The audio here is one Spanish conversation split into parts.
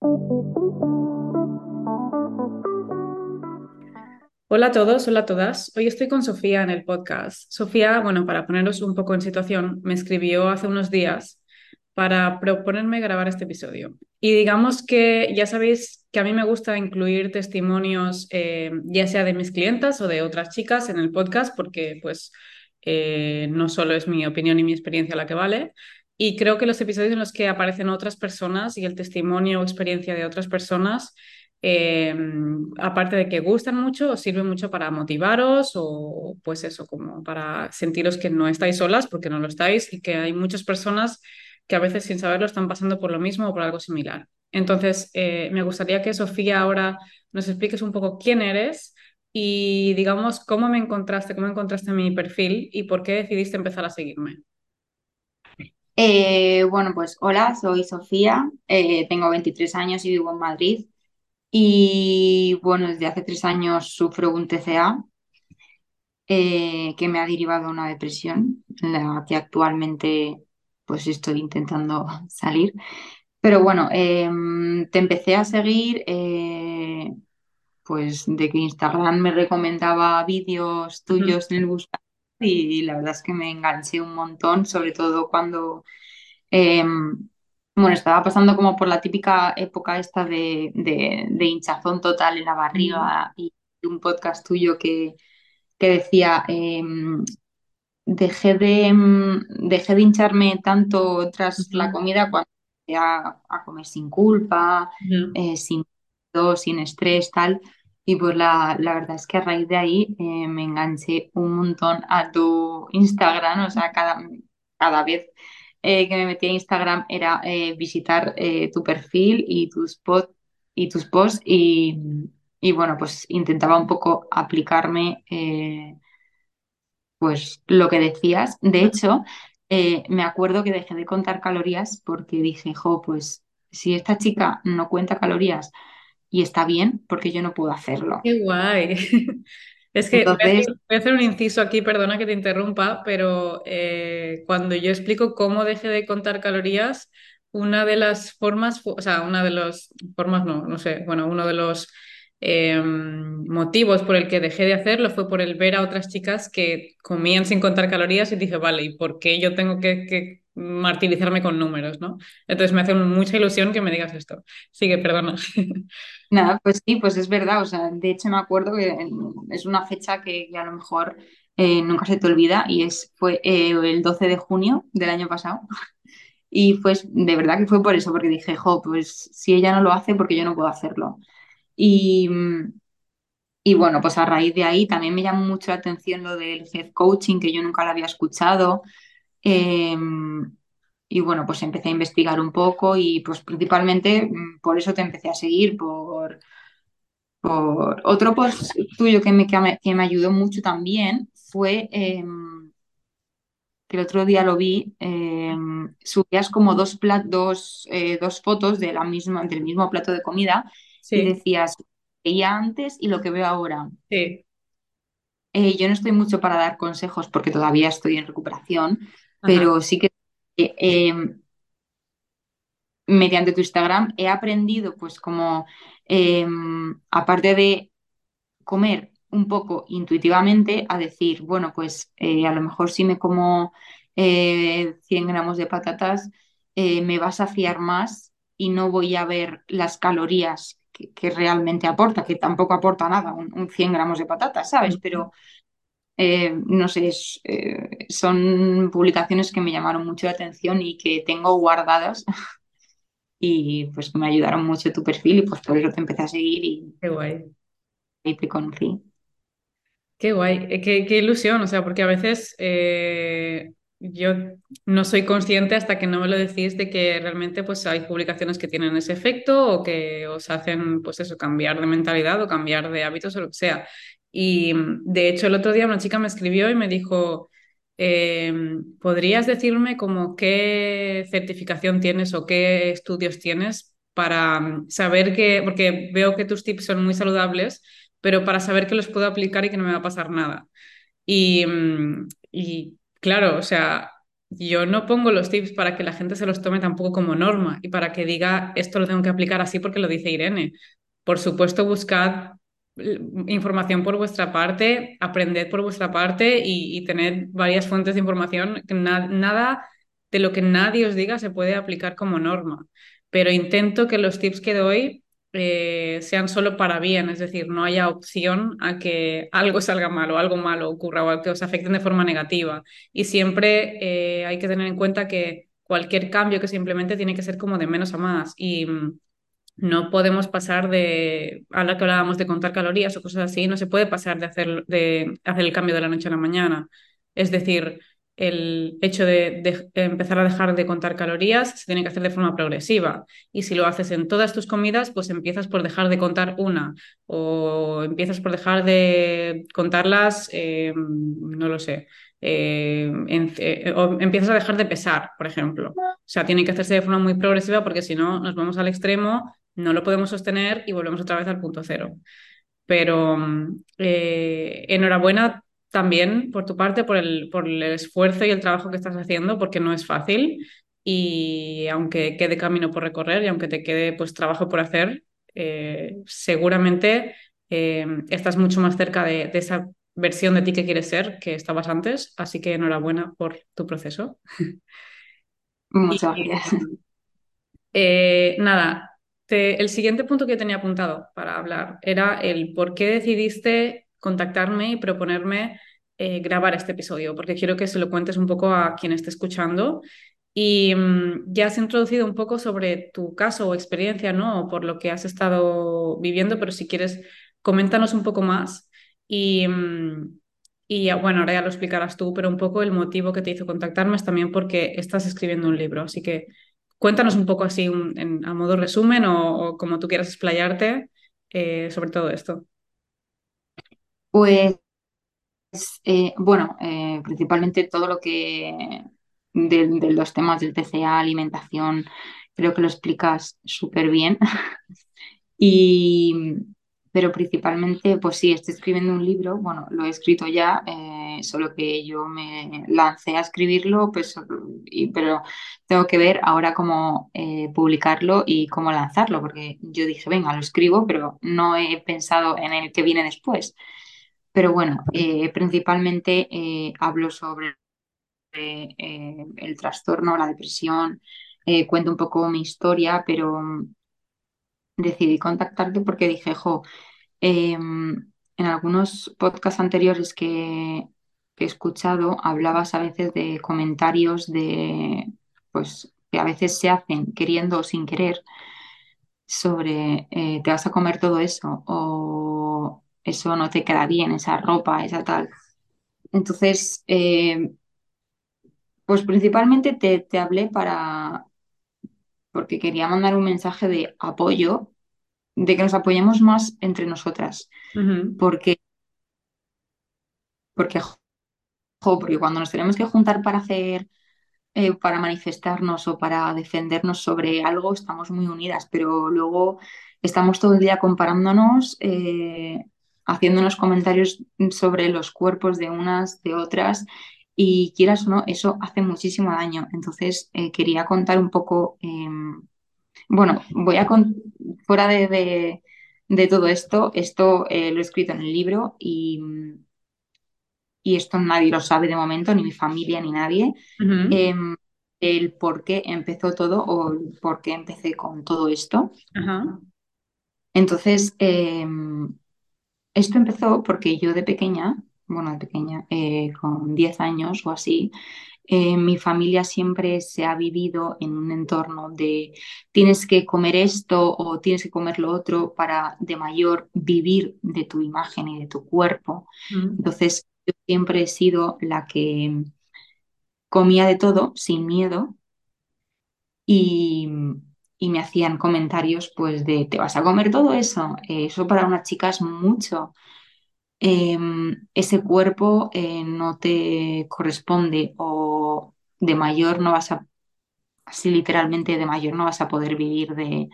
Hola a todos, hola a todas. Hoy estoy con Sofía en el podcast. Sofía, bueno, para poneros un poco en situación, me escribió hace unos días para proponerme grabar este episodio. Y digamos que ya sabéis que a mí me gusta incluir testimonios, eh, ya sea de mis clientas o de otras chicas en el podcast, porque pues eh, no solo es mi opinión y mi experiencia la que vale. Y creo que los episodios en los que aparecen otras personas y el testimonio o experiencia de otras personas eh, aparte de que gustan mucho, os sirve mucho para motivaros o pues eso, como para sentiros que no estáis solas porque no lo estáis y que hay muchas personas que a veces sin saberlo están pasando por lo mismo o por algo similar. Entonces, eh, me gustaría que Sofía ahora nos expliques un poco quién eres y digamos cómo me encontraste, cómo encontraste mi perfil y por qué decidiste empezar a seguirme. Eh, bueno, pues hola, soy Sofía, eh, tengo 23 años y vivo en Madrid. Y bueno, desde hace tres años sufro un TCA eh, que me ha derivado a una depresión, en la que actualmente pues estoy intentando salir. Pero bueno, em, te empecé a seguir pues de que Instagram me recomendaba vídeos tuyos en el buscador y la verdad es que me enganché un montón, sobre todo cuando em, bueno, estaba pasando como por la típica época esta de, de- de hinchazón total en la barriga y un podcast tuyo que, que decía, em, dejé de, em, dejé de hincharme tanto tras la comida cuando empecé a, a comer sin culpa, eh, sin sin estrés, tal. Y pues la, la verdad es que a raíz de ahí eh, me enganché un montón a tu Instagram, o sea, cada, cada vez eh, que me metía a Instagram era eh, visitar tu perfil y tus, pod- y tus posts y, y bueno, pues intentaba un poco aplicarme pues lo que decías. De hecho, me acuerdo que dejé de contar calorías porque dije, jo, pues si esta chica no cuenta calorías y está bien, porque yo no puedo hacerlo. Qué guay. Es que voy a hacer, Entonces, voy a hacer un inciso aquí, perdona que te interrumpa, pero eh, cuando yo explico cómo dejé de contar calorías, una de las formas, o sea, una de las formas, no, no sé, bueno, uno de los eh, motivos por el que dejé de hacerlo fue por el ver a otras chicas que comían sin contar calorías y dije, vale, ¿y por qué yo tengo que, que martirizarme con números, ¿no? Entonces me hace mucha ilusión que me digas esto. Sigue, perdona. nada, pues sí, pues es verdad. O sea, de hecho me acuerdo que es una fecha que, a lo mejor eh, nunca se te olvida y es, fue eh, el 12 de junio del año pasado. Y pues de verdad que fue por eso, porque dije, jo, pues si ella no lo hace, porque yo no puedo hacerlo. Y, y bueno, pues a raíz de ahí también me llamó mucho la atención lo del head coaching, que yo nunca lo había escuchado. Eh, y bueno, pues empecé a investigar un poco y pues principalmente mm, por eso te empecé a seguir, por, por... Otro post tuyo que me, que me, que me ayudó mucho también fue eh, que el otro día lo vi, eh, subías como dos, plat- dos, eh, dos fotos de la misma, del mismo plato de comida y decías, veía antes y lo que veo ahora. sí. Eh, yo no estoy mucho para dar consejos porque todavía estoy en recuperación, Ajá. pero sí que eh, eh, mediante tu Instagram he aprendido pues como eh, aparte de comer un poco intuitivamente a decir, bueno, pues eh, a lo mejor si me como eh, 100 gramos de patatas me va a saciar más y no voy a ver las calorías que, que realmente aporta, que tampoco aporta nada, un, un 100 gramos de patatas, ¿sabes? Pero eh, no sé, es, eh, son publicaciones que me llamaron mucho la atención y que tengo guardadas y pues que me ayudaron mucho tu perfil y pues por eso te empecé a seguir y, Qué guay. y te conocí. Qué guay, eh, qué, qué ilusión, o sea, porque a veces eh, yo no soy consciente hasta que no me lo decís de que realmente pues hay publicaciones que tienen ese efecto o que os hacen pues eso, cambiar de mentalidad o cambiar de hábitos o lo que sea. Y mm, de hecho el otro día una chica me escribió y me dijo, eh, ¿podrías decirme como qué certificación tienes o qué estudios tienes para mm, saber que, porque veo que tus tips son muy saludables pero para saber que los puedo aplicar y que no me va a pasar nada. Y, mm, y claro, o sea, yo no pongo los tips para que la gente se los tome tampoco como norma y para que diga esto lo tengo que aplicar así porque lo dice Irene. Por supuesto, buscad información por vuestra parte, aprended por vuestra parte y, y tened varias fuentes de información. Na- nada de lo que nadie os diga se puede aplicar como norma, pero intento que los tips que doy eh, sean solo para bien, es decir, no haya opción a que algo salga mal o algo malo ocurra o que os afecten de forma negativa. Y siempre eh, hay que tener en cuenta que cualquier cambio que se implemente tiene que ser como de menos a más. Y mm, no podemos pasar de, ahora que hablábamos de contar calorías o cosas así, no se puede pasar de hacer, de hacer el cambio de la noche a la mañana. Es decir, el hecho de, empezar a dejar de contar calorías se tiene que hacer de forma progresiva. Y si lo haces en todas tus comidas, pues empiezas por dejar de contar una o empiezas por dejar de contarlas, eh, no lo sé. eh, eh, o empiezas a dejar de pesar, por ejemplo. O sea, tiene que hacerse de forma muy progresiva porque si no nos vamos al extremo no lo podemos sostener y volvemos otra vez al punto cero. Pero mm, eh, enhorabuena también por tu parte, por el, por el esfuerzo y el trabajo que estás haciendo, porque no es fácil. Y aunque quede camino por recorrer y aunque te quede pues trabajo por hacer, eh, seguramente eh, estás mucho más cerca de, de esa versión de ti que quieres ser que estabas antes. Así que enhorabuena por tu proceso. Muchas gracias. Eh, nada, el siguiente punto que tenía apuntado para hablar era el por qué decidiste contactarme y proponerme eh, grabar este episodio, porque quiero que se lo cuentes un poco a quien esté escuchando. Y mm, ya has introducido un poco sobre tu caso o experiencia, ¿no? Por lo que has estado viviendo, pero si quieres, coméntanos un poco más. Y, mm, y bueno, ahora ya lo explicarás tú, pero un poco el motivo que te hizo contactarme es también porque estás escribiendo un libro, así que Cuéntanos un poco así a modo resumen o, o como tú quieras explayarte eh, sobre todo esto. Pues eh, bueno, eh, principalmente todo lo que de, de los temas del TCA, alimentación, creo que lo explicas súper bien. Y, pero principalmente, pues sí, estoy escribiendo un libro, bueno, lo he escrito ya, solo que yo me lancé a escribirlo, pues, pero tengo que ver ahora cómo eh, publicarlo y cómo lanzarlo, porque yo dije, venga, lo escribo, pero no he pensado en el que viene después. Pero bueno, eh, principalmente eh, hablo sobre el trastorno, la depresión, cuento un poco mi historia, pero decidí contactarte porque dije, jo, em, en algunos podcasts anteriores que, que he escuchado, hablabas a veces de comentarios de, pues, que a veces se hacen queriendo o sin querer sobre eh, te vas a comer todo eso o eso no te queda bien, esa ropa, esa tal. Entonces, eh, pues principalmente te, te hablé para, porque quería mandar un mensaje de apoyo, de que nos apoyemos más entre nosotras, porque, porque, porque cuando nos tenemos que juntar para hacer, eh, para manifestarnos o para defendernos sobre algo, estamos muy unidas, pero luego estamos todo el día comparándonos, eh, haciéndonos comentarios sobre los cuerpos de unas, de otras. Y quieras o no, eso hace muchísimo daño. Entonces, eh, quería contar un poco, em, Bueno, voy a con... fuera de, de- todo esto, esto eh, lo he escrito en el libro y, y esto nadie lo sabe de momento, ni mi familia ni nadie, em, el por qué empezó todo o el por qué empecé con todo esto. Entonces, em, esto empezó porque yo de pequeña, bueno, de pequeña, eh, con 10 años o así, eh, mi familia siempre se ha vivido en un entorno de tienes que comer esto o tienes que comer lo otro para de mayor vivir de tu imagen y de tu cuerpo. Entonces, yo siempre he sido la que comía de todo sin miedo y, y me hacían comentarios pues de te vas a comer todo eso. Eh, eso para una chica es mucho. Em, ese cuerpo eh, no te corresponde o de mayor no vas a así literalmente de mayor no vas a poder vivir de,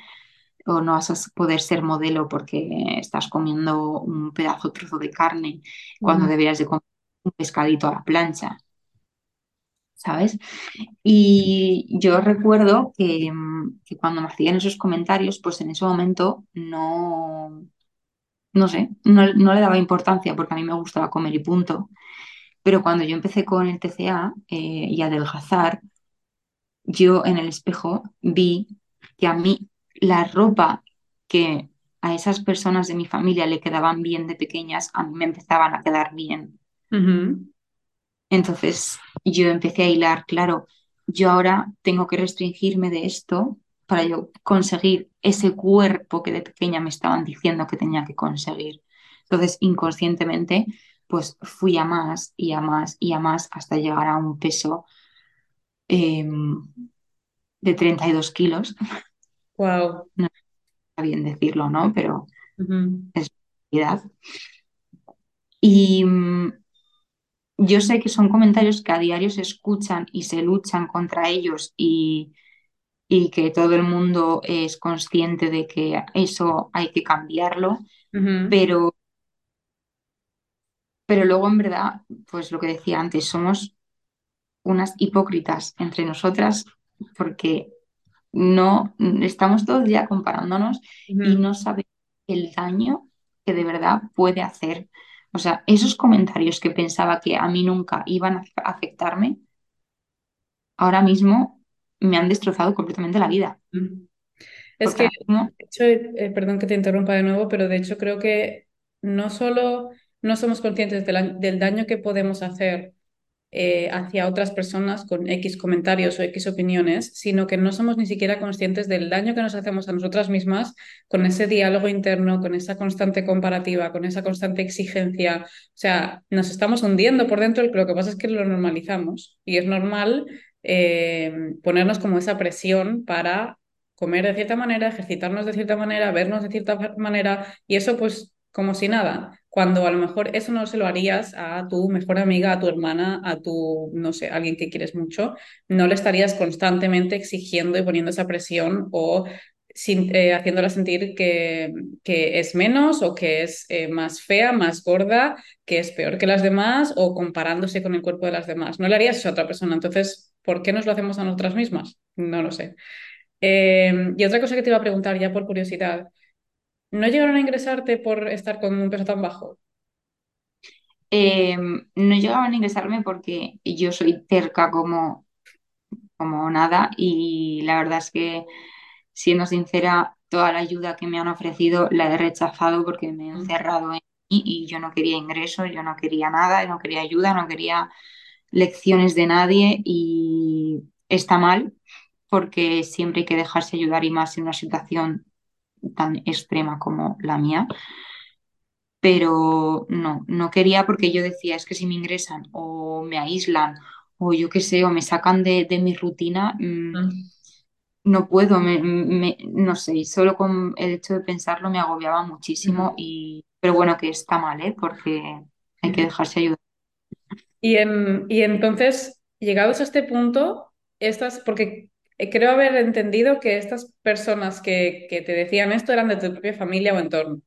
o no vas a poder ser modelo porque estás comiendo un pedazo trozo de carne cuando ujú, deberías de comer un pescadito a la plancha. ¿sabes? Y yo recuerdo que, que cuando me hacían esos comentarios, pues en ese momento no, no sé, no, no le daba importancia porque a mí me gustaba comer y punto. Pero cuando yo empecé con el TCA eh, y adelgazar, yo en el espejo vi que a mí la ropa que a esas personas de mi familia le quedaban bien de pequeñas, a mí me empezaban a quedar bien. Entonces yo empecé a hilar, claro, yo ahora tengo que restringirme de esto para yo conseguir ese cuerpo que de pequeña me estaban diciendo que tenía que conseguir. Entonces, inconscientemente, pues fui a más y a más y a más hasta llegar a un peso eh, de 32 kilos. Wow. No está bien decirlo, ¿no? Pero Ujú. es realidad. Y mm, yo sé que son comentarios que a diario se escuchan y se luchan contra ellos y, y que todo el mundo es consciente de que eso hay que cambiarlo, pero, pero luego en verdad, pues lo que decía antes, somos unas hipócritas entre nosotras porque no estamos todo el día comparándonos y no sabemos el daño que de verdad puede hacer. O sea, esos comentarios que pensaba que a mí nunca iban a afectarme, ahora mismo me han destrozado completamente la vida. Es que, de hecho, eh, perdón que te interrumpa de nuevo, pero de hecho creo que no solo no somos conscientes de la- del daño que podemos hacer eh, hacia otras personas con X comentarios o X opiniones, sino que no somos ni siquiera conscientes del daño que nos hacemos a nosotras mismas con ese diálogo interno, con esa constante comparativa, con esa constante exigencia. O sea, nos estamos hundiendo por dentro, lo que pasa es que lo normalizamos y es normal eh, ponernos como esa presión para comer de cierta manera, ejercitarnos de cierta manera, vernos de cierta manera y eso pues como si nada, cuando a lo mejor eso no se lo harías a tu mejor amiga, a tu hermana, a tu, no sé, alguien que quieres mucho, no le estarías constantemente exigiendo y poniendo esa presión o sin- eh, haciéndola sentir que, que es menos o que es eh, más fea, más gorda, que es peor que las demás o comparándose con el cuerpo de las demás. No le harías eso a otra persona. Entonces, ¿por qué nos lo hacemos a nosotras mismas? No lo sé. Eh, y otra cosa que te iba a preguntar ya por curiosidad. ¿No llegaron a ingresarte por estar con un peso tan bajo? eh, no llegaban a ingresarme porque yo soy terca como, como nada y la verdad es que Siendo sincera, toda la ayuda que me han ofrecido la he rechazado porque me he Mm, encerrado en mí y yo no quería ingresos, yo no quería nada, no quería ayuda, no quería lecciones de nadie y está mal porque siempre hay que dejarse ayudar y más en una situación tan extrema como la mía. Pero no, no quería porque yo decía, es que si me ingresan o me aíslan o yo qué sé, o me sacan de, de mi rutina, mm, mm, No puedo, me, me- no sé, solo con el hecho de pensarlo me agobiaba muchísimo y, pero bueno, que está mal, ¿eh? Porque hay que dejarse ayudar. Y, en, y entonces, llegados a este punto, estas, porque creo haber entendido que estas personas que, que te decían esto eran de tu propia familia o entorno.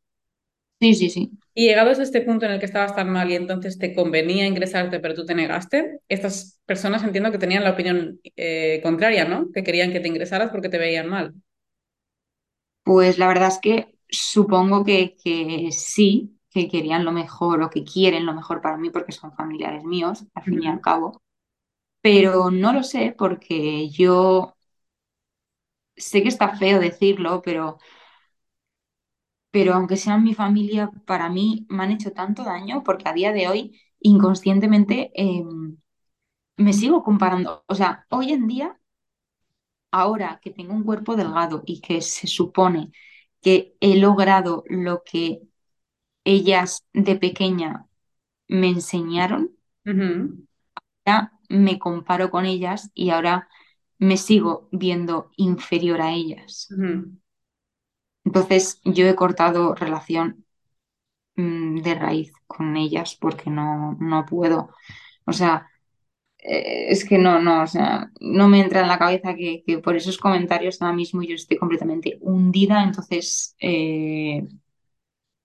Sí, sí, sí. Y llegados a este punto en el que estabas tan mal y entonces te convenía ingresarte, pero tú te negaste, estas personas entiendo que tenían la opinión eh, contraria, ¿no? Que querían que te ingresaras porque te veían mal. Pues la verdad es que supongo que, que sí, que querían lo mejor o que quieren lo mejor para mí porque son familiares míos, al fin y al cabo, pero no lo sé porque yo sé que está feo decirlo, pero, pero aunque sean mi familia, para mí me han hecho tanto daño porque a día de hoy inconscientemente... em, me sigo comparando. O sea, hoy en día, ahora que tengo un cuerpo delgado y que se supone que he logrado lo que ellas de pequeña me enseñaron, ya me comparo con ellas y ahora me sigo viendo inferior a ellas. Entonces, yo he cortado relación mm, de raíz con ellas porque no, no puedo. O sea, eh, es que no, no, o sea, no me entra en la cabeza que, que por esos comentarios ahora mismo yo estoy completamente hundida, entonces, eh,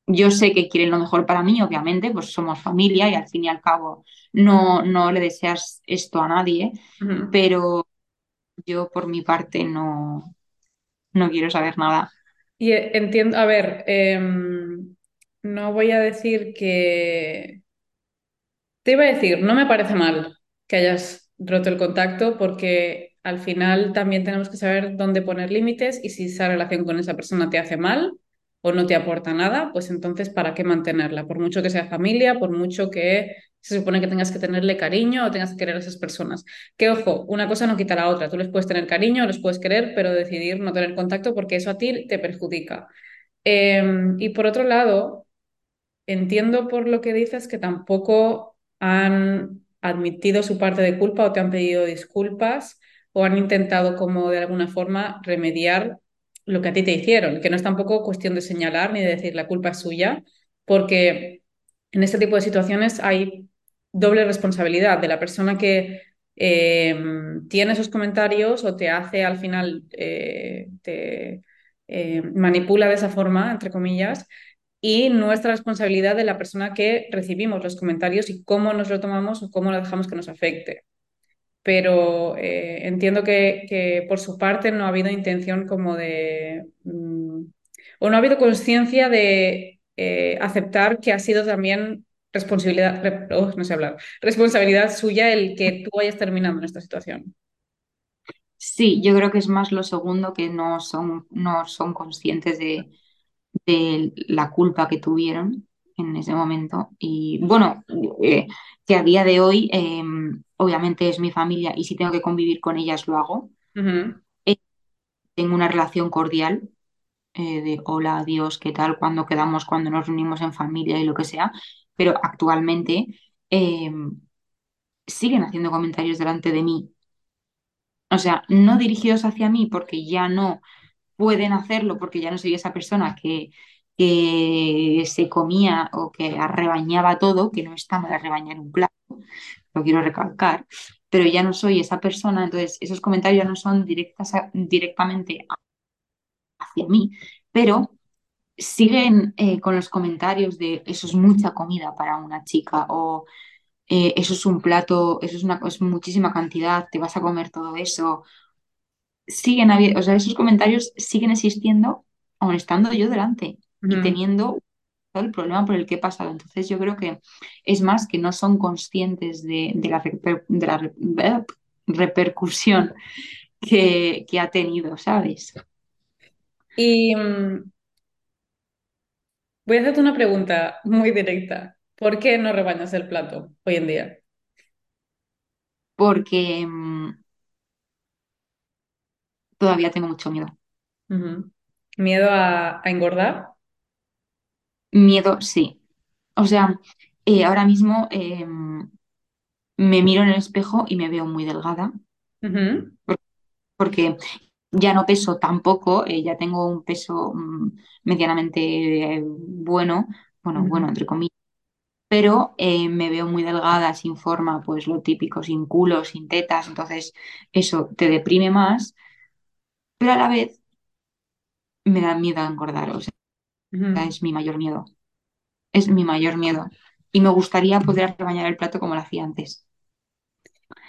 yo sé que quieren lo mejor para mí, obviamente, pues somos familia y al fin y al cabo no, no le deseas esto a nadie, pero yo por mi parte no, no quiero saber nada. Y eh, entiendo, a ver, em, no voy a decir que Te iba a decir, no me parece mal que hayas roto el contacto porque al final también tenemos que saber dónde poner límites y si esa relación con esa persona te hace mal o no te aporta nada, pues entonces ¿para qué mantenerla? Por mucho que sea familia, por mucho que se supone que tengas que tenerle cariño o tengas que querer a esas personas. Que ojo, una cosa no quita la otra. Tú les puedes tener cariño, los puedes querer, pero decidir no tener contacto porque eso a ti te perjudica. Em, y por otro lado... Entiendo por lo que dices que tampoco han admitido su parte de culpa o te han pedido disculpas o han intentado como de alguna forma remediar lo que a ti te hicieron, que no es tampoco cuestión de señalar ni de decir la culpa es suya, porque en este tipo de situaciones hay doble responsabilidad de la persona que eh, tiene esos comentarios o te hace al final, eh, te eh, manipula de esa forma, entre comillas y nuestra responsabilidad de la persona que recibimos los comentarios y cómo nos lo tomamos o cómo lo dejamos que nos afecte. Pero entiendo que, que, por su parte no ha habido intención como de... Mm, o no ha habido conciencia de aceptar que ha sido también responsabilidad, re- oh, no sé hablar, responsabilidad suya el que tú hayas terminado en esta situación. Sí, yo creo que es más lo segundo que no son, no son conscientes de, de la culpa que tuvieron en ese momento. Y bueno, eh, que a día de hoy eh, obviamente es mi familia y si tengo que convivir con ellas lo hago. Eh, tengo una relación cordial eh, de hola, adiós, qué tal, cuando quedamos, cuando nos reunimos en familia y lo que sea, pero actualmente eh, siguen haciendo comentarios delante de mí. O sea, no dirigidos hacia mí porque ya no pueden hacerlo porque ya no soy esa persona que, que se comía o que arrebañaba todo, que no está mal arrebañar un plato, lo quiero recalcar, pero ya no soy esa persona, entonces esos comentarios no son directas directamente hacia mí, pero siguen eh, con los comentarios de eso es mucha comida para una chica o eh, eso es un plato, eso es una es muchísima cantidad, te vas a comer todo eso. Siguen habiendo, o sea, esos comentarios siguen existiendo aun estando yo delante y teniendo todo el problema por el que he pasado. Entonces yo creo que es más que no son conscientes de, de la, reper- de la re- repercusión que, que ha tenido, ¿sabes? Y mm, voy a hacerte una pregunta muy directa. ¿Por qué no rebañas el plato hoy en día? Porque mm, todavía tengo mucho miedo. ¿Miedo a, a engordar? Miedo, sí. O sea, eh, ahora mismo eh, me miro en el espejo y me veo muy delgada porque ya no peso tampoco, eh, ya tengo un peso mm, medianamente eh, bueno, bueno, bueno, entre comillas, pero eh, me veo muy delgada, sin forma, pues lo típico, sin culo, sin tetas, entonces eso te deprime más, pero a la vez me da miedo a engordar, o sea, es mi mayor miedo, es mi mayor miedo. Y me gustaría poder rebañar el plato como lo hacía antes.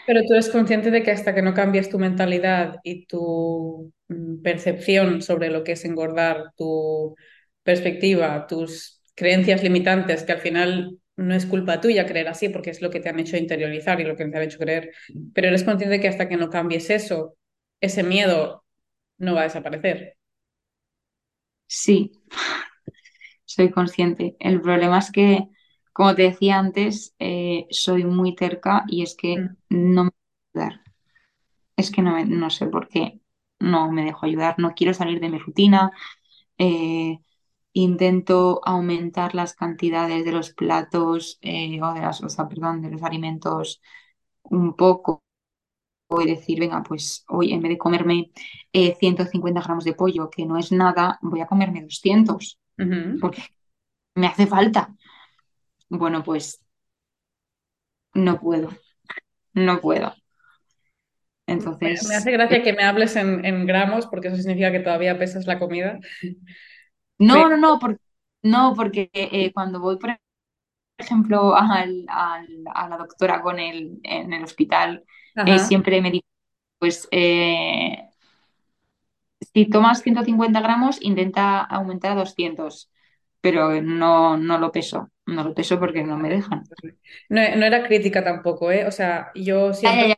Pero tú eres consciente de que hasta que no cambies tu mentalidad y tu mm, percepción sobre lo que es engordar, tu perspectiva, tus creencias limitantes, que al final no es culpa tuya creer así, porque es lo que te han hecho interiorizar y lo que te han hecho creer, pero eres consciente de que hasta que no cambies eso, ese miedo no va a desaparecer. Sí, soy consciente. El problema es que, como te decía antes, eh, soy muy terca y es que Mm, no me dejo ayudar. Es que no, me- no sé por qué no me dejo ayudar. No quiero salir de mi rutina. eh, intento aumentar las cantidades de los platos eh, o de las, o sea, perdón, de los alimentos un poco y decir, venga, pues hoy en vez de comerme eh, 150 gramos de pollo, que no es nada, voy a comerme 200 ujú. porque me hace falta. Bueno, pues no puedo, no puedo. Me, me Entonces, hace eh, gracia que me hables en, en gramos, porque eso significa que todavía pesas la comida. no, Pero, no, no, No, porque eh, cuando voy, por ejemplo, al- al- a la doctora con el, en el hospital, eh, siempre me dice, pues eh, si tomas 150 gramos, intenta aumentar a 200, pero no, no lo peso, no lo peso porque no me dejan. No, no era crítica tampoco, ¿eh? O sea, yo Ya, ya, siempre, ya.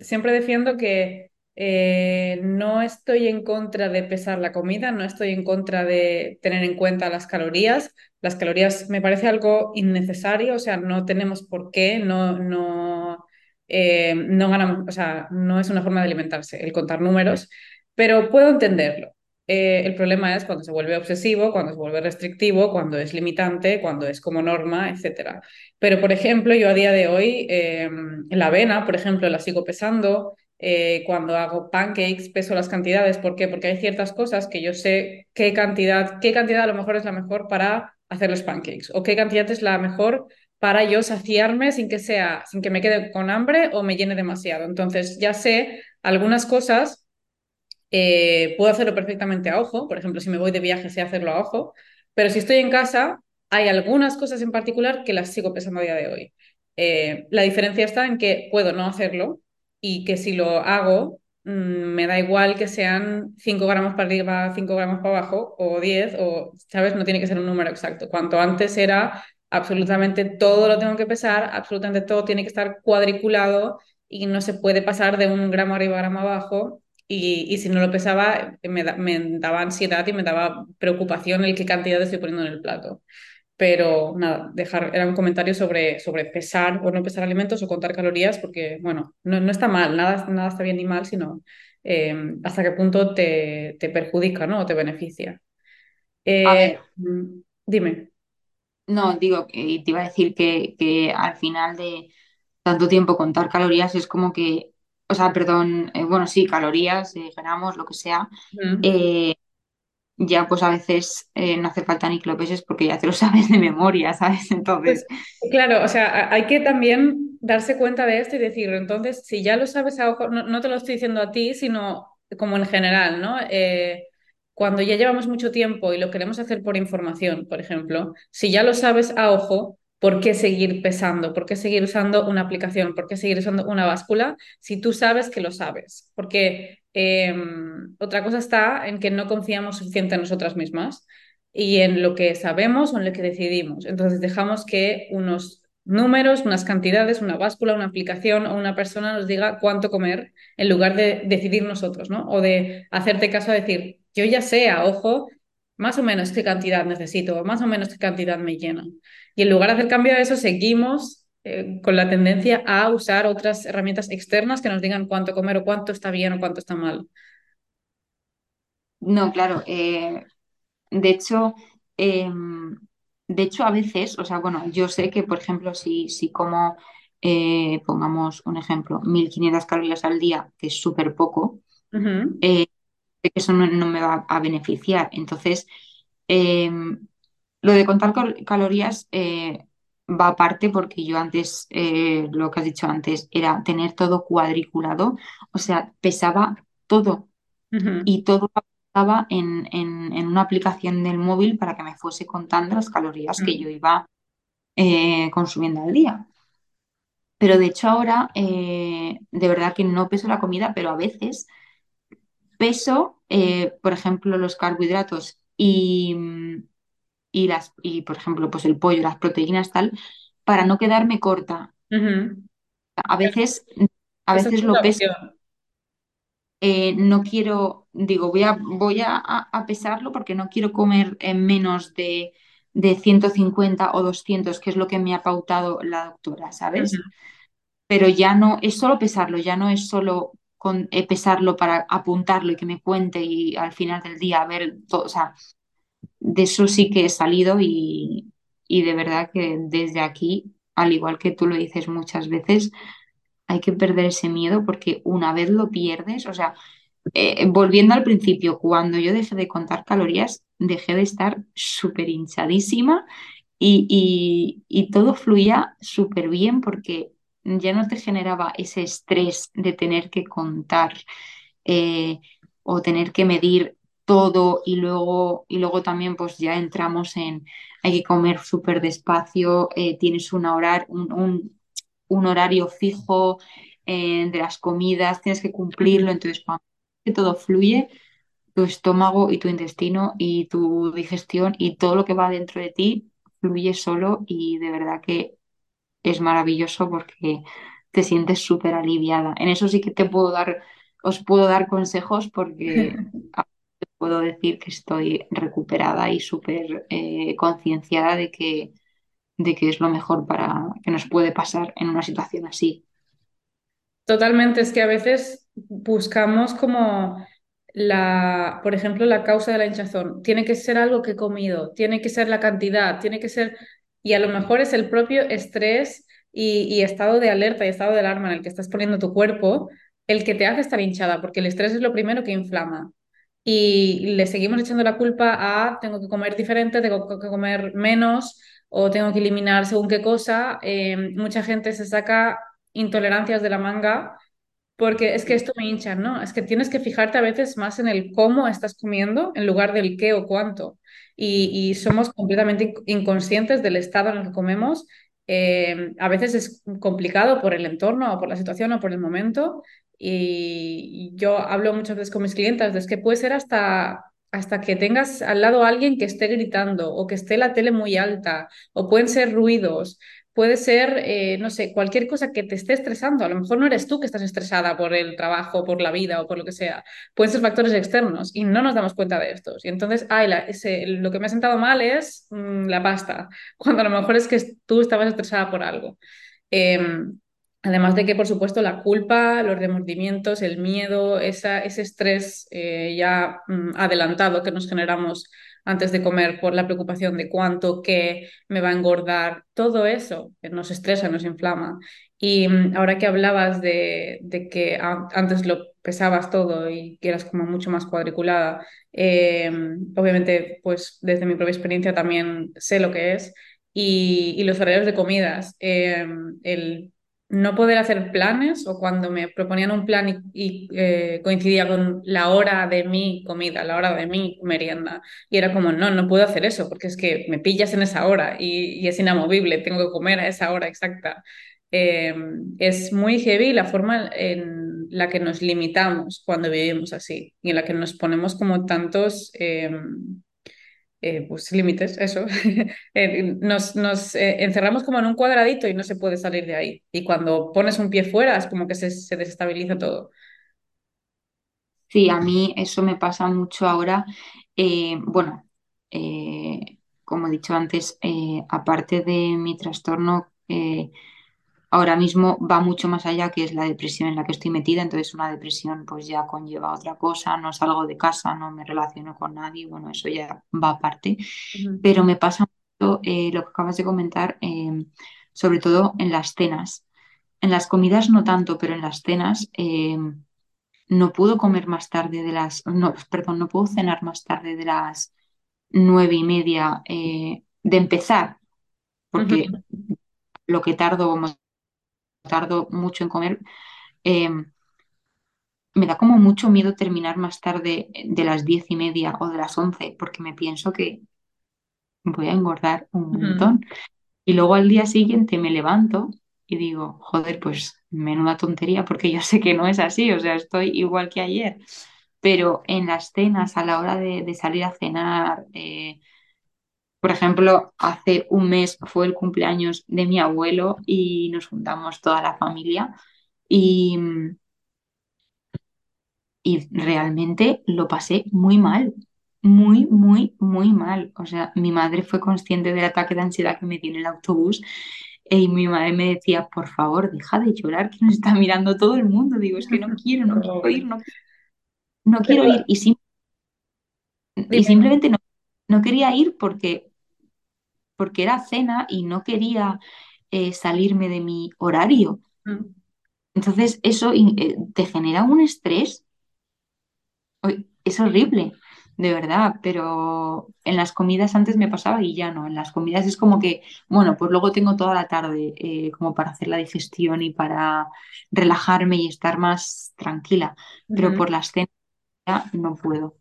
siempre defiendo que eh, no estoy en contra de pesar la comida, no estoy en contra de tener en cuenta las calorías. Las calorías me parece algo innecesario, o sea, no tenemos por qué, no, no, eh, no ganamos, o sea, no es una forma de alimentarse el contar números, pero puedo entenderlo. Eh, el problema es cuando se vuelve obsesivo, cuando se vuelve restrictivo, cuando es limitante, cuando es como norma, etcétera. Pero, por ejemplo, yo a día de hoy, eh, la avena, por ejemplo, la sigo pesando. eh, cuando hago pancakes, peso las cantidades. ¿Por qué? Porque hay ciertas cosas que yo sé qué cantidad, qué cantidad a lo mejor es la mejor para hacer los pancakes o qué cantidad es la mejor para yo saciarme sin que sea, sin que me quede con hambre o me llene demasiado. Entonces, ya sé algunas cosas eh, puedo hacerlo perfectamente a ojo, por ejemplo, si me voy de viaje sé hacerlo a ojo, pero si estoy en casa, hay algunas cosas en particular que las sigo pesando a día de hoy. Eh, la diferencia está en que puedo no hacerlo y que si lo hago, mm, me da igual que sean 5 gramos para arriba, 5 gramos para abajo, o 10 o, ¿sabes? No tiene que ser un número exacto. Cuanto antes era absolutamente todo lo tengo que pesar, absolutamente todo tiene que estar cuadriculado y no se puede pasar de un gramo arriba, gramo abajo y, y si no lo pesaba, me, da- me daba ansiedad y me daba preocupación el qué cantidad estoy poniendo en el plato. Pero nada, dejar, era un comentario sobre, sobre pesar o no pesar alimentos o contar calorías, porque, bueno, no, no está mal, nada, nada está bien ni mal, sino eh, hasta qué punto te, te perjudica, ¿no? O te beneficia. A Eh, ver, mm, dime. no, digo, que te iba a decir que, que al final de tanto tiempo contar calorías es como que, o sea, perdón, eh, bueno, sí, calorías, eh, gramos, lo que sea, eh, ya pues a veces eh, no hace falta ni que lo peses porque ya te lo sabes de memoria, ¿sabes? Pues Entonces, claro, o sea, hay que también darse cuenta de esto y decir, entonces, si ya lo sabes a ojo, no, no te lo estoy diciendo a ti, sino como en general, ¿no? Cuando ya llevamos mucho tiempo y lo queremos hacer por información, por ejemplo, si ya lo sabes a ojo, ¿por qué seguir pesando? ¿Por qué seguir usando una aplicación? ¿Por qué seguir usando una báscula si tú sabes que lo sabes? Porque eh, otra cosa está en que no confiamos suficiente en nosotras mismas y en lo que sabemos o en lo que decidimos. Entonces dejamos que unos números, unas cantidades, una báscula, una aplicación o una persona nos diga cuánto comer en lugar de decidir nosotros, ¿no? O de hacerte caso a decir, yo ya sé, a ojo, más o menos qué cantidad necesito, más o menos qué cantidad me llena. Y en lugar de hacer cambio a eso, seguimos eh, con la tendencia a usar otras herramientas externas que nos digan cuánto comer o cuánto está bien o cuánto está mal. no, claro, eh, de hecho, eh, de hecho a veces, o sea, bueno, yo sé que, por ejemplo, si, si como, eh, pongamos un ejemplo, 1500 calorías al día, que es súper poco, eh, sé que eso no, no me va a beneficiar. Entonces, eh, lo de contar cal- calorías eh, va aparte porque yo antes, eh, lo que has dicho antes, era tener todo cuadriculado, o sea, pesaba todo y todo apuntaba en, en, en una aplicación del móvil para que me fuese contando las calorías que yo ujú, iba eh, consumiendo al día. Pero de hecho ahora, de verdad que no peso la comida, pero a veces peso, eh, por ejemplo, los carbohidratos y, y, las, y, por ejemplo, pues el pollo, las proteínas, tal, para no quedarme corta. A veces, a veces lo peso, eh, no quiero, digo, voy a, voy a, a pesarlo porque no quiero comer en menos de, de 150 o 200 que es lo que me ha pautado la doctora, ¿sabes? Pero ya no, es solo pesarlo, ya no es solo con, eh, pesarlo para apuntarlo y que me cuente y al final del día ver todo, o sea, de eso sí que he salido y, y de verdad que desde aquí, al igual que tú lo dices muchas veces, hay que perder ese miedo porque una vez lo pierdes, o sea, eh, volviendo al principio, cuando yo dejé de contar calorías, dejé de estar súper hinchadísima y, y- y todo fluía súper bien porque ya no te generaba ese estrés de tener que contar eh, o tener que medir. todo y luego, y luego también pues ya entramos en, hay que comer súper despacio, eh, tienes un, un- un horario fijo eh, de las comidas, tienes que cumplirlo, entonces cuando todo fluye, tu estómago y tu intestino y tu digestión y todo lo que va dentro de ti fluye solo y de verdad que es maravilloso porque te sientes súper aliviada. En eso sí que te puedo dar, os puedo dar consejos porque puedo decir que estoy recuperada y súper eh, concienciada de que, de que es lo mejor para que nos puede pasar en una situación así. Totalmente, es que a veces buscamos como la, por ejemplo, la causa de la hinchazón. Tiene que ser algo que he comido, tiene que ser la cantidad, tiene que ser, y a lo mejor es el propio estrés y, estado de alerta y estado de alarma en el que estás poniendo tu cuerpo el que te hace estar hinchada, porque el estrés es lo primero que inflama. Y le seguimos echando la culpa a tengo que comer diferente, tengo que comer menos o tengo que eliminar según qué cosa. Eh, mucha gente se saca intolerancias de la manga, porque es que esto me hincha, ¿no? Es que tienes que fijarte a veces más en el cómo estás comiendo en lugar del qué o cuánto. Y, y somos completamente inc- inconscientes del estado en el que comemos. Eh, a veces es complicado por el entorno o por la situación o por el momento. Y yo hablo muchas veces con mis clientes de es que puede ser hasta, hasta que tengas al lado a alguien que esté gritando o que esté la tele muy alta o pueden ser ruidos Puede ser, eh, no sé, cualquier cosa que te esté estresando. A lo mejor no eres tú que estás estresada por el trabajo, por la vida o por lo que sea. Pueden ser factores externos y no nos damos cuenta de estos. Y entonces, ay, lo que me ha sentado mal es mm, la pasta, cuando a lo mejor es que tú estabas estresada por algo. Em, además de que, por supuesto, la culpa, los remordimientos, el miedo, ese estrés eh, ya mm, adelantado que nos generamos antes de comer por la preocupación de cuánto, qué me va a engordar, todo eso nos estresa, nos inflama. Y mm, ahora que hablabas de, que antes lo pesabas todo y que eras como mucho más cuadriculada, eh, obviamente, pues desde mi propia experiencia también sé lo que es y, los horarios de comidas. eh, el no poder hacer planes o cuando me proponían un plan y, eh, coincidía con la hora de mi comida, la hora de mi merienda. Y era como, no, no puedo hacer eso porque es que me pillas en esa hora y, y es inamovible, tengo que comer a esa hora exacta. Eh, es muy heavy la forma en la que nos limitamos cuando vivimos así y en la que nos ponemos como tantos... eh, eh, pues límites, eso. Eh, nos nos eh, encerramos como en un cuadradito y no se puede salir de ahí. Y cuando pones un pie fuera es como que se, se desestabiliza todo. Sí, a mí eso me pasa mucho ahora. Bueno, como he dicho antes, aparte de mi trastorno, ahora mismo va mucho más allá, que es la depresión en la que estoy metida. Entonces, una depresión pues ya conlleva otra cosa, no salgo de casa, no me relaciono con nadie, bueno, eso ya va aparte. Pero me pasa mucho eh, lo que acabas de comentar, eh, sobre todo en las cenas. En las comidas no tanto, pero en las cenas eh, no puedo comer más tarde de las, no, perdón, no puedo cenar más tarde de las nueve y media de empezar, porque lo que tardo, tardo mucho en comer, eh, me da como mucho miedo terminar más tarde de las diez y media o de las once, porque me pienso que voy a engordar un montón. Y luego al día siguiente me levanto y digo, joder, pues menuda tontería, porque yo sé que no es así, o sea, estoy igual que ayer. Pero en las cenas, a la hora de, de salir a cenar, eh, por ejemplo, hace un mes fue el cumpleaños de mi abuelo y nos juntamos toda la familia y, y realmente lo pasé muy mal, muy, muy, muy mal. O sea, mi madre fue consciente del ataque de ansiedad que me dio en el autobús y mi madre me decía, por favor, deja de llorar, que nos está mirando todo el mundo. Digo, es que no quiero, no quiero ir, no, no quiero ir. Y, sim- y simplemente no, no quería ir porque, porque era cena y no quería eh, salirme de mi horario. dime. Entonces, eso eh, te genera un estrés Es horrible, de verdad, pero en las comidas antes me pasaba y ya no. En las comidas es como que, bueno, pues luego tengo toda la tarde eh, como para hacer la digestión y para relajarme y estar más tranquila, pero por las cenas ya no puedo.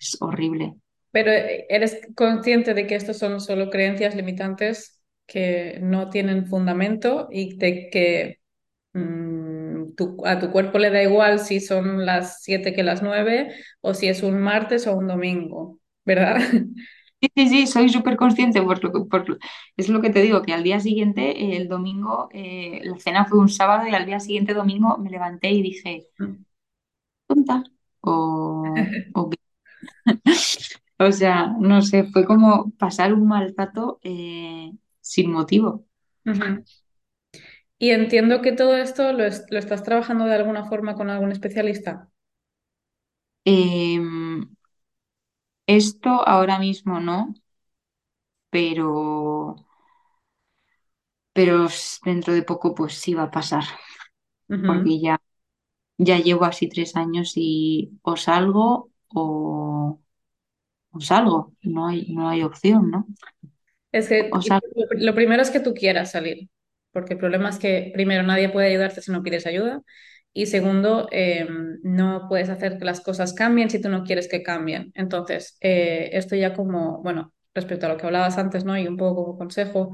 es horrible. Pero eh, eres consciente de que estos son solo creencias limitantes que no tienen fundamento y de que mm, tu- a tu cuerpo le da igual si son las 7 que las 9 o si es un martes o un domingo, ¿verdad? Sí, sí, sí, soy súper consciente, por lo por es lo que te digo, que al día siguiente, eh, el domingo, eh, la cena fue un sábado y al día siguiente domingo me levanté y dije, tonta, o, o? O sea, no sé, fue como pasar un mal rato eh, sin motivo. Y entiendo que todo esto lo, es- lo estás trabajando de alguna forma con algún especialista. Em, esto ahora mismo no, pero, pero dentro de poco pues sí va a pasar, porque ya, ya llevo así tres años y o salgo o, o salgo, no hay, no hay opción, ¿no? Es que O salgo. lo primero es que tú quieras salir, porque el problema es que primero nadie puede ayudarte si no pides ayuda y segundo, eh, no puedes hacer que las cosas cambien si tú no quieres que cambien. Entonces, eh, esto ya como, bueno, respecto a lo que hablabas antes, ¿no? Y un poco como consejo,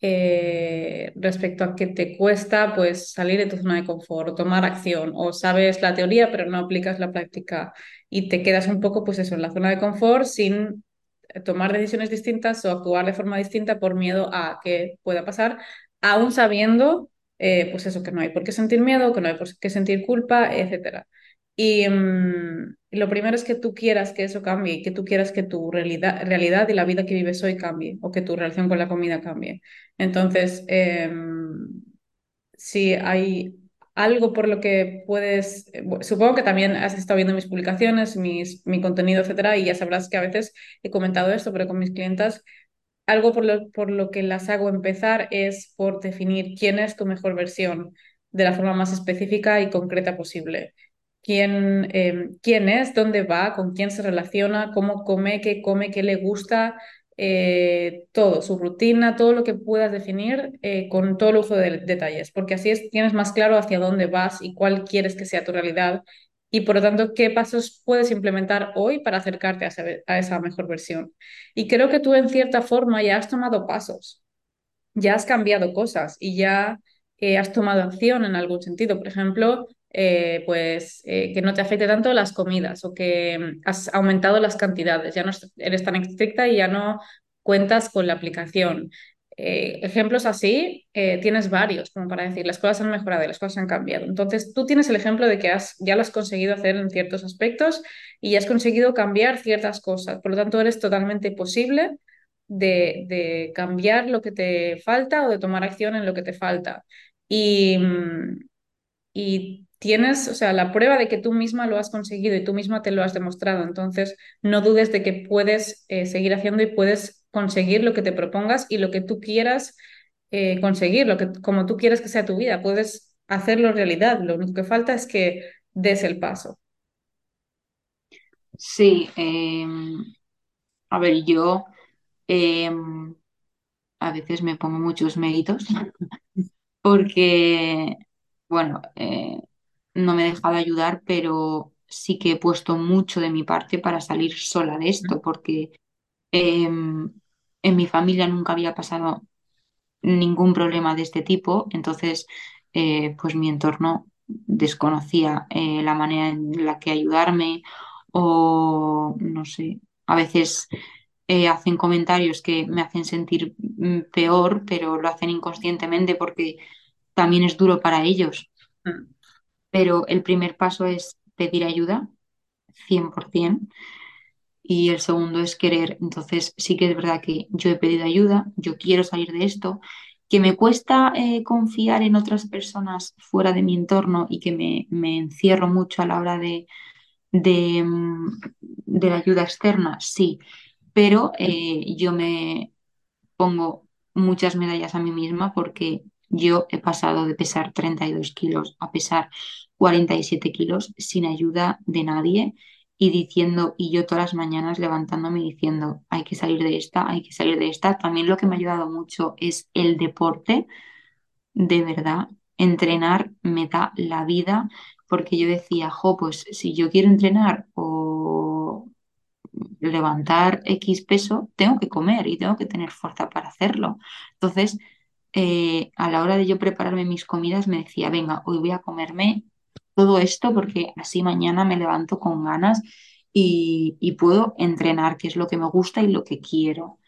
eh, respecto a que te cuesta pues salir de tu zona de confort o tomar acción o sabes la teoría pero no aplicas la práctica y te quedas un poco pues eso en la zona de confort sin tomar decisiones distintas o actuar de forma distinta por miedo a que pueda pasar, aún sabiendo eh, pues eso que no hay por qué sentir miedo, que no hay por qué sentir culpa. Y mm, lo primero es que tú quieras que eso cambie y que tú quieras que tu realidad, realidad y la vida que vives hoy cambie o que tu relación con la comida cambie. Entonces, eh, si hay algo por lo que puedes, eh, supongo que también has estado viendo mis publicaciones, mis, mi contenido, etcétera, y ya sabrás que a veces he comentado esto, pero con mis clientas, algo por lo, por lo que las hago empezar es por definir quién es tu mejor versión de la forma más específica y concreta posible. Quién, eh, quién es, dónde va, con quién se relaciona, cómo come, qué come, qué le gusta, eh, todo, su rutina, todo lo que puedas definir eh, con todo lujo de detalles, porque así es, tienes más claro hacia dónde vas y cuál quieres que sea tu realidad y por lo tanto qué pasos puedes implementar hoy para acercarte a esa, a esa mejor versión. Y creo que tú en cierta forma ya has tomado pasos ya has cambiado cosas y ya eh, has tomado acción en algún sentido. Por ejemplo, eh, pues eh, que no te afecte tanto las comidas o que mm, has aumentado las cantidades, ya no eres tan estricta y ya no cuentas con la aplicación. Eh, ejemplos así tienes varios, como para decir, las cosas han mejorado y las cosas han cambiado. Entonces, tú tienes el ejemplo de que has, ya lo has conseguido hacer en ciertos aspectos y ya has conseguido cambiar ciertas cosas. Por lo tanto, eres totalmente posible de, cambiar lo que te falta o de tomar acción en lo que te falta. Y, mm, y tienes, o sea, la prueba de que tú misma lo has conseguido y tú misma te lo has demostrado. Entonces, no dudes de que puedes eh, seguir haciendo y puedes conseguir lo que te propongas y lo que tú quieras eh, conseguir, lo que, como tú quieres que sea tu vida. Puedes hacerlo realidad. Lo único que falta es que des el paso. Sí, em, a ver, yo em, a veces me pongo muchos méritos porque, bueno, eh, no me he dejado ayudar, pero sí que he puesto mucho de mi parte para salir sola de esto, porque em, en mi familia nunca había pasado ningún problema de este tipo, entonces, eh, pues mi entorno desconocía eh, la manera en la que ayudarme o, no sé, a veces eh, hacen comentarios que me hacen sentir mm, peor, pero lo hacen inconscientemente porque también es duro para ellos. Mm, Pero el primer paso es pedir ayuda, 100%, y el segundo es querer. Entonces sí que es verdad que yo he pedido ayuda, yo quiero salir de esto, que me cuesta eh, confiar en otras personas fuera de mi entorno y que me, me encierro mucho a la hora de, de, mm, de la ayuda externa, sí, pero eh, yo me pongo muchas medallas a mí misma porque yo he pasado de pesar 32 kilos a pesar 47 kilos sin ayuda de nadie y diciendo, y yo todas las mañanas levantándome y diciendo, hay que salir de esta, hay que salir de esta. También lo que me ha ayudado mucho es el deporte, de verdad. Entrenar me da la vida porque yo decía, jo, pues si yo quiero entrenar o levantar X peso, tengo que comer y tengo que tener fuerza para hacerlo. Entonces, eh, a la hora de yo prepararme mis comidas, me decía, venga, hoy voy a comerme todo esto porque así mañana me levanto con ganas y, y puedo entrenar, que es lo que me gusta y lo que quiero.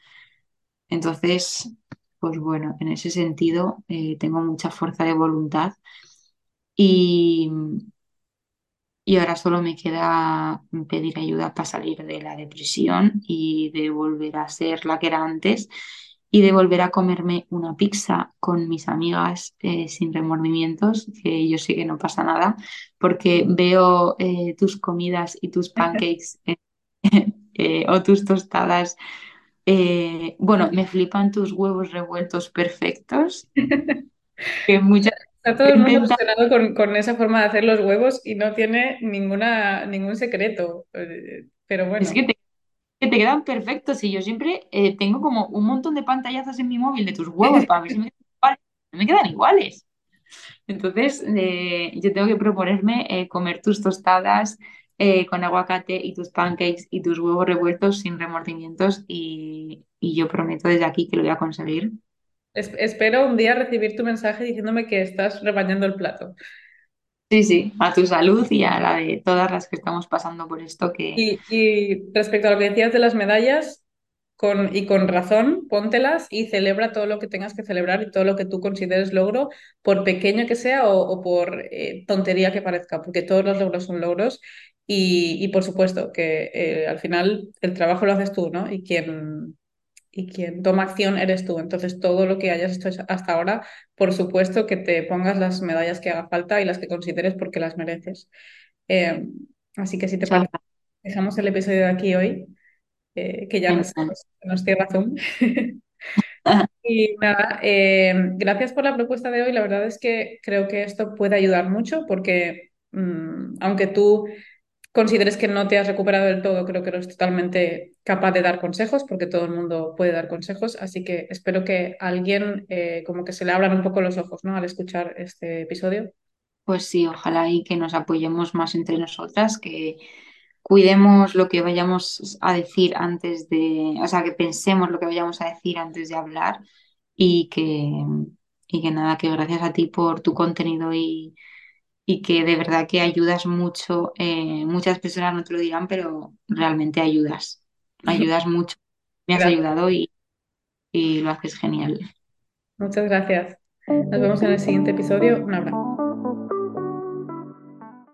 Entonces, pues bueno, en ese sentido eh, tengo mucha fuerza de voluntad y, y ahora solo me queda pedir ayuda para salir de la depresión y de volver a ser la que era antes y de volver a comerme una pizza con mis amigas eh, sin remordimientos, que yo sé que no pasa nada, porque veo eh, tus comidas y tus pancakes eh, o tus tostadas. bueno, me flipan tus huevos revueltos perfectos, que muchas Está todo el mundo obsesionado con, con esa forma de hacer los huevos y no tiene ninguna, ningún secreto. Pero Es bueno, que te, que te quedan perfectos y yo siempre eh, tengo como un montón de pantallazos en mi móvil de tus huevos para ver si me quedan iguales. No me quedan iguales. Entonces, eh, yo tengo que proponerme eh, comer tus tostadas con aguacate y tus pancakes y tus huevos revueltos sin remordimientos y, y yo prometo desde aquí que lo voy a conseguir. es- espero un día recibir tu mensaje diciéndome que estás rebañando el plato. Sí, sí, a tu salud y a la de todas las que estamos pasando por esto que, Y, respecto a lo que decías de las medallas, con, y con razón, póntelas y celebra todo lo que tengas que celebrar y todo lo que tú consideres logro, por pequeño que sea o, o por eh, tontería que parezca, porque todos los logros son logros. Y, y por supuesto que eh, al final el trabajo lo haces tú, ¿no? Y quien, y quien toma acción eres tú. Entonces, todo lo que hayas hecho hasta ahora, por supuesto que te pongas las medallas que haga falta y las que consideres porque las mereces. Eh, así que si te parece, dejamos el episodio de aquí hoy, eh, que ya nos, nos cierra Zoom. Y nada, eh, gracias por la propuesta de hoy. La verdad es que creo que esto puede ayudar mucho porque mm, aunque tú consideres que no te has recuperado del todo, creo que eres totalmente capaz de dar consejos, porque todo el mundo puede dar consejos, así que espero que alguien eh, como que se le abran un poco los ojos, ¿no? Al escuchar este episodio. Pues sí, ojalá y que nos apoyemos más entre nosotras, que cuidemos lo que vayamos a decir antes de, o sea, que pensemos lo que vayamos a decir antes de hablar y que, y que nada, que gracias a ti por tu contenido y, y que de verdad que ayudas mucho. eh, muchas personas no te lo dirán, pero realmente ayudas, ayudas mucho. Me has Gracias. ayudado y, y lo haces genial. Muchas gracias. Nos vemos en el siguiente episodio. Un abrazo.